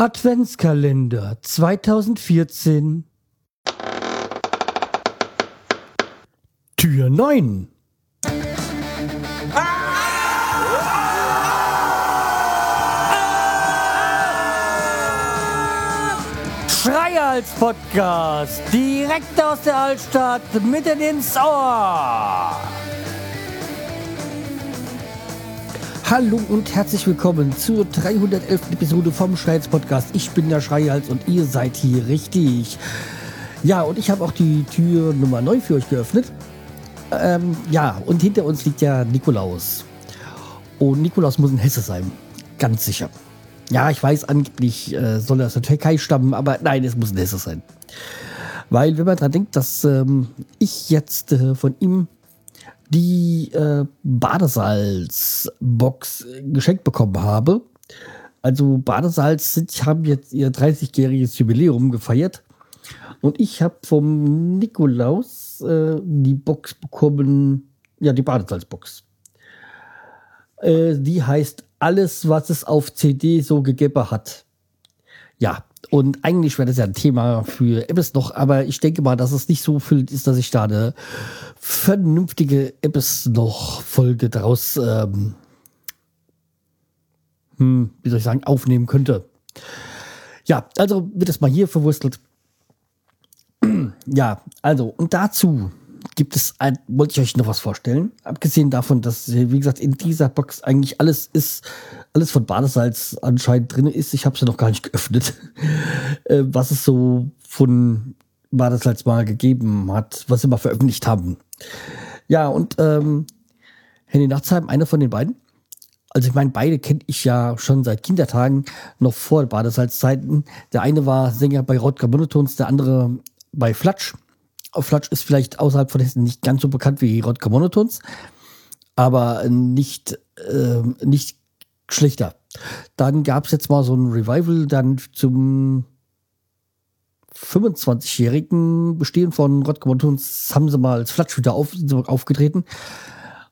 Adventskalender 2014 Tür 9 Schreihals Podcast, direkt aus der Altstadt, mitten ins Ohr. Hallo und herzlich willkommen zur 311. Episode vom Schreihals Podcast. Ich bin der Schreihals und ihr seid hier richtig. Ja, und ich habe auch die Tür Nummer 9 für euch geöffnet. Ähm, ja, und hinter uns liegt ja Nikolaus. Und Nikolaus muss ein Hesse sein. Ganz sicher. Ja, ich weiß, angeblich äh, soll er aus der Türkei stammen, aber nein, es muss ein Hesse sein. Weil, wenn man dran denkt, dass ähm, ich jetzt äh, von ihm die äh, Badesalz-Box geschenkt bekommen habe. Also Badesalz sind, haben jetzt ihr 30-jähriges Jubiläum gefeiert. Und ich habe vom Nikolaus äh, die Box bekommen, ja, die Badesalzbox. Äh, die heißt Alles, was es auf CD so gegeben hat. Ja, und eigentlich wäre das ja ein Thema für Apps noch, aber ich denke mal, dass es nicht so viel ist, dass ich da eine vernünftige Apps noch Folge draus, ähm, hm, wie soll ich sagen, aufnehmen könnte. Ja, also wird es mal hier verwurstelt. ja, also, und dazu gibt es, ein, wollte ich euch noch was vorstellen. Abgesehen davon, dass, wie gesagt, in dieser Box eigentlich alles ist, alles von Badesalz anscheinend drin ist. Ich habe sie noch gar nicht geöffnet, äh, was es so von Badesalz mal gegeben hat, was sie mal veröffentlicht haben. Ja, und ähm, Henny Nachtsheim, einer von den beiden. Also ich meine, beide kenne ich ja schon seit Kindertagen, noch vor Badesalzzeiten. Der eine war Sänger bei Rodger Monotons, der andere bei Flatsch. Flatsch ist vielleicht außerhalb von Hessen nicht ganz so bekannt wie Rodger Monotons, aber nicht, äh, nicht schlechter. Dann gab es jetzt mal so ein Revival dann zum 25-jährigen Bestehen von Rodger Monotons haben sie mal als Flatsch wieder auf, aufgetreten.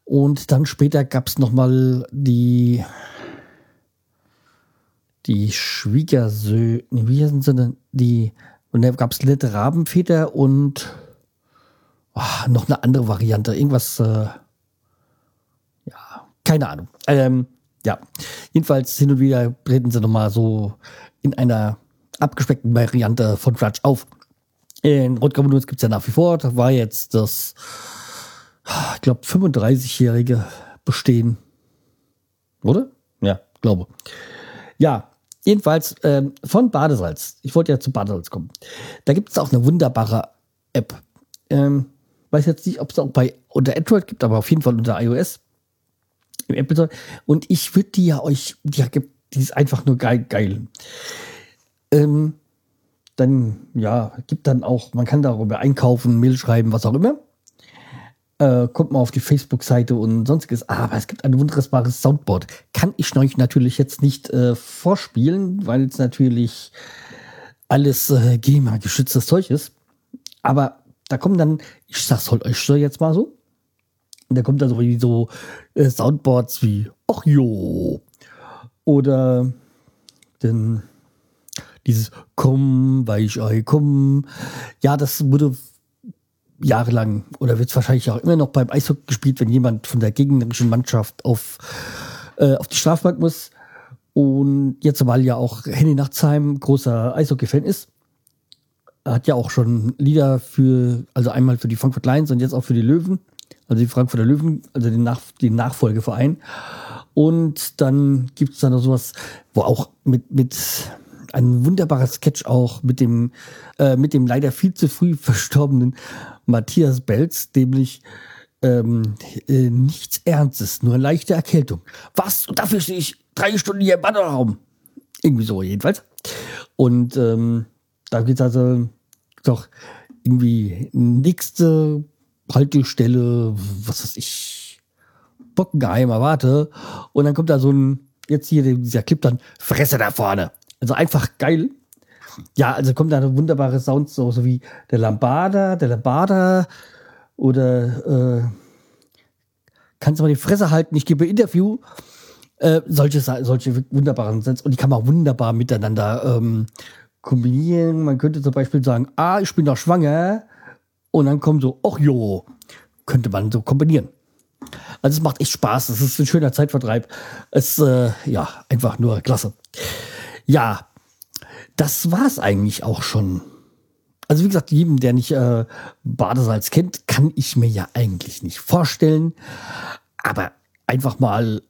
Und dann später gab es nochmal die die Schwiegersöhne, wie heißen sie denn? Die, und da gab es Rabenväter und oh, noch eine andere Variante. Irgendwas, äh, ja, keine Ahnung. Ähm, ja, jedenfalls hin und wieder treten sie nochmal so in einer abgespeckten Variante von Grudge auf. In Rotgramunus gibt es ja nach wie vor. Da war jetzt das, ich glaube, 35-jährige Bestehen. Oder? Ja, glaube. Ja, jedenfalls ähm, von Badesalz. Ich wollte ja zu Badesalz kommen. Da gibt es auch eine wunderbare App. Ähm, Weiß jetzt nicht, ob es auch bei unter Android gibt, aber auf jeden Fall unter iOS im Apple Store. Und ich würde die ja euch, die, die ist einfach nur geil, geil. Ähm, dann, ja, gibt dann auch, man kann darüber einkaufen, Mail schreiben, was auch immer. Äh, kommt mal auf die Facebook-Seite und sonstiges. Aber es gibt ein wunderbares Soundboard. Kann ich euch natürlich jetzt nicht äh, vorspielen, weil es natürlich alles äh, GEMA-geschütztes Zeug ist. Aber da kommen dann, ich sag's halt euch so jetzt mal so, und da kommt dann so, wie so äh, Soundboards wie, ach jo, oder denn dieses Komm, Weichei, komm. Ja, das wurde jahrelang oder wird wahrscheinlich auch immer noch beim Eishockey gespielt, wenn jemand von der gegnerischen Mannschaft auf, äh, auf die Strafbank muss. Und jetzt, weil ja auch Henny Nachtsheim großer Eishockey-Fan ist, hat ja auch schon Lieder für, also einmal für die Frankfurt Lions und jetzt auch für die Löwen, also die Frankfurter Löwen, also den, Nach den Nachfolgeverein. Und dann gibt es dann noch sowas, wo auch mit, mit ein wunderbarer Sketch auch mit dem, äh, mit dem leider viel zu früh verstorbenen Matthias Belz, nämlich ähm, äh, nichts Ernstes, nur eine leichte Erkältung. Was? Und dafür stehe ich drei Stunden hier im Bannerraum. Irgendwie so jedenfalls. Und ähm, da geht es also doch irgendwie nächste Haltestelle, was weiß ich, Bockengeheim erwarte. Und dann kommt da so ein, jetzt hier dieser Clip dann, Fresse da vorne. Also einfach geil. Ja, also kommt da eine wunderbare Sound, so, so wie der Lambada, der Lambada oder äh, kannst du mal die Fresse halten, ich gebe Interview. Äh, solche, solche wunderbaren Sätze und die kann man wunderbar miteinander ähm, kombinieren. Man könnte zum Beispiel sagen, ah, ich bin doch schwanger. Und dann kommt so, ach jo, könnte man so kombinieren. Also es macht echt Spaß. Es ist ein schöner Zeitvertreib. Es äh, ja einfach nur klasse. Ja, das war es eigentlich auch schon. Also wie gesagt, jedem, der nicht äh, Badesalz kennt, kann ich mir ja eigentlich nicht vorstellen. Aber einfach mal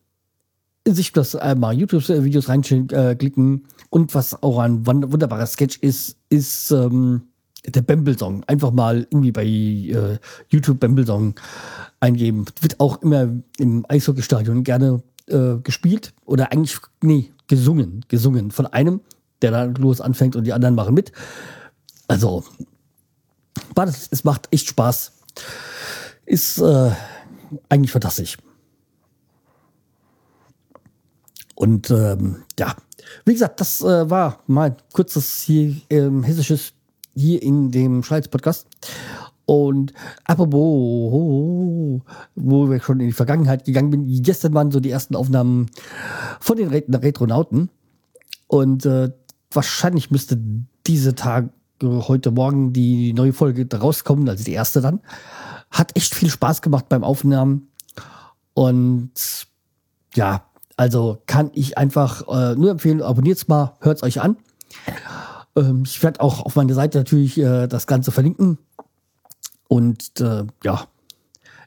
sich das einmal YouTube-Videos reinklicken. Äh, und was auch ein wunderbarer Sketch ist, ist ähm, der Bamble-Song. Einfach mal irgendwie bei äh, YouTube Bamble-Song eingeben. Wird auch immer im Eishockeystadion gerne äh, gespielt oder eigentlich, nee, gesungen. Gesungen von einem, der da los anfängt und die anderen machen mit. Also, es macht echt Spaß. Ist äh, eigentlich fantastisch. Und ähm, ja, wie gesagt, das äh, war mal kurzes hier ähm, hessisches hier in dem Schweiz-Podcast. Und apropos, wo wir schon in die Vergangenheit gegangen sind, gestern waren so die ersten Aufnahmen von den Retronauten. Und äh, wahrscheinlich müsste diese Tage, heute Morgen, die neue Folge rauskommen, also die erste dann. Hat echt viel Spaß gemacht beim Aufnahmen. Und ja, also kann ich einfach äh, nur empfehlen, abonniert's mal, hört's euch an. Ähm, ich werde auch auf meiner Seite natürlich äh, das Ganze verlinken. Und äh, ja,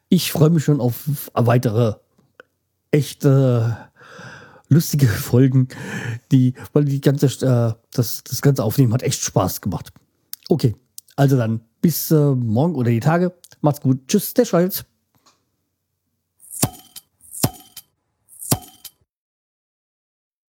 ich freue mich schon auf weitere echte lustige Folgen, die, weil die ganze, äh, das, das ganze Aufnehmen hat echt Spaß gemacht. Okay, also dann bis äh, morgen oder die Tage. Macht's gut. Tschüss, der Scholz.